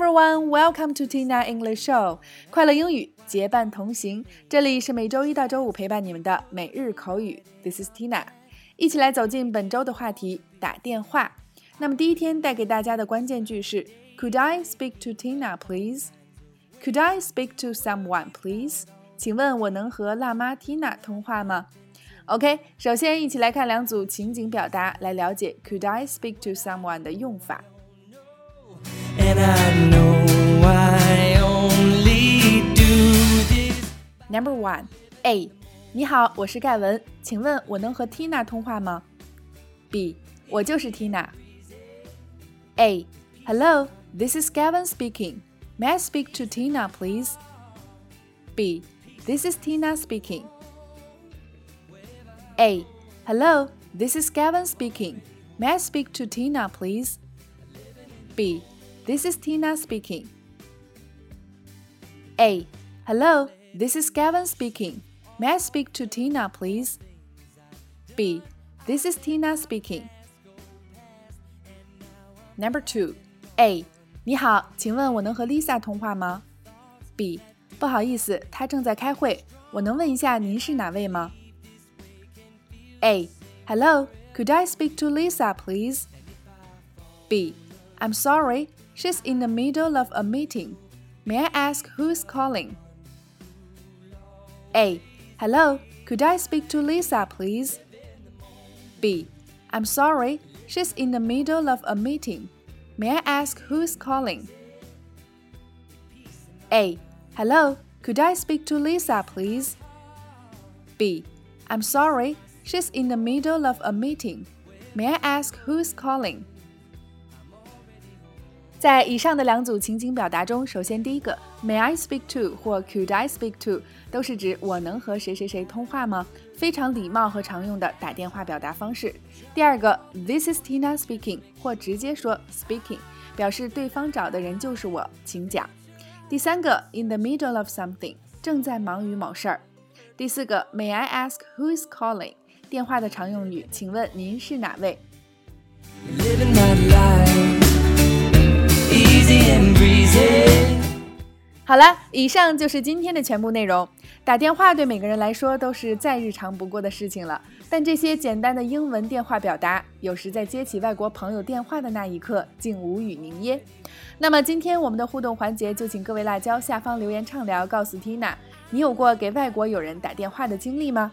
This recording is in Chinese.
everyone, welcome to Tina English Show。快乐英语结伴同行，这里是每周一到周五陪伴你们的每日口语。This is Tina，一起来走进本周的话题——打电话。那么第一天带给大家的关键句是：Could I speak to Tina, please? Could I speak to someone, please? 请问我能和辣妈 Tina 通话吗？OK，首先一起来看两组情景表达，来了解 Could I speak to someone 的用法。Number one, A，你好，我是盖文，请问我能和 Tina 通话吗？B，我就是 Tina。A, hello, this is Gavin speaking. May I speak to Tina, please? B, this is Tina speaking. A, hello, this is Gavin speaking. May I speak to Tina, please? B, this is Tina speaking. A. Hello, this is Gavin speaking. May I speak to Tina, please? B. This is Tina speaking. Number two. A. 你好，请问我能和 Lisa 通话吗？B. 不好意思，她正在开会。我能问一下您是哪位吗？A. Hello, could I speak to Lisa, please? B. I'm sorry, She's in the middle of a meeting. May I ask who's calling? A. Hello, could I speak to Lisa, please? B. I'm sorry, she's in the middle of a meeting. May I ask who's calling? A. Hello, could I speak to Lisa, please? B. I'm sorry, she's in the middle of a meeting. May I ask who's calling? 在以上的两组情景表达中，首先第一个，May I speak to 或 Could I speak to 都是指我能和谁谁谁通话吗？非常礼貌和常用的打电话表达方式。第二个，This is Tina speaking 或直接说 speaking，表示对方找的人就是我，请讲。第三个，In the middle of something 正在忙于某事儿。第四个，May I ask who is calling 电话的常用语，请问您是哪位？好了，以上就是今天的全部内容。打电话对每个人来说都是再日常不过的事情了，但这些简单的英文电话表达，有时在接起外国朋友电话的那一刻，竟无语凝噎。那么今天我们的互动环节，就请各位辣椒下方留言畅聊，告诉 Tina，你有过给外国友人打电话的经历吗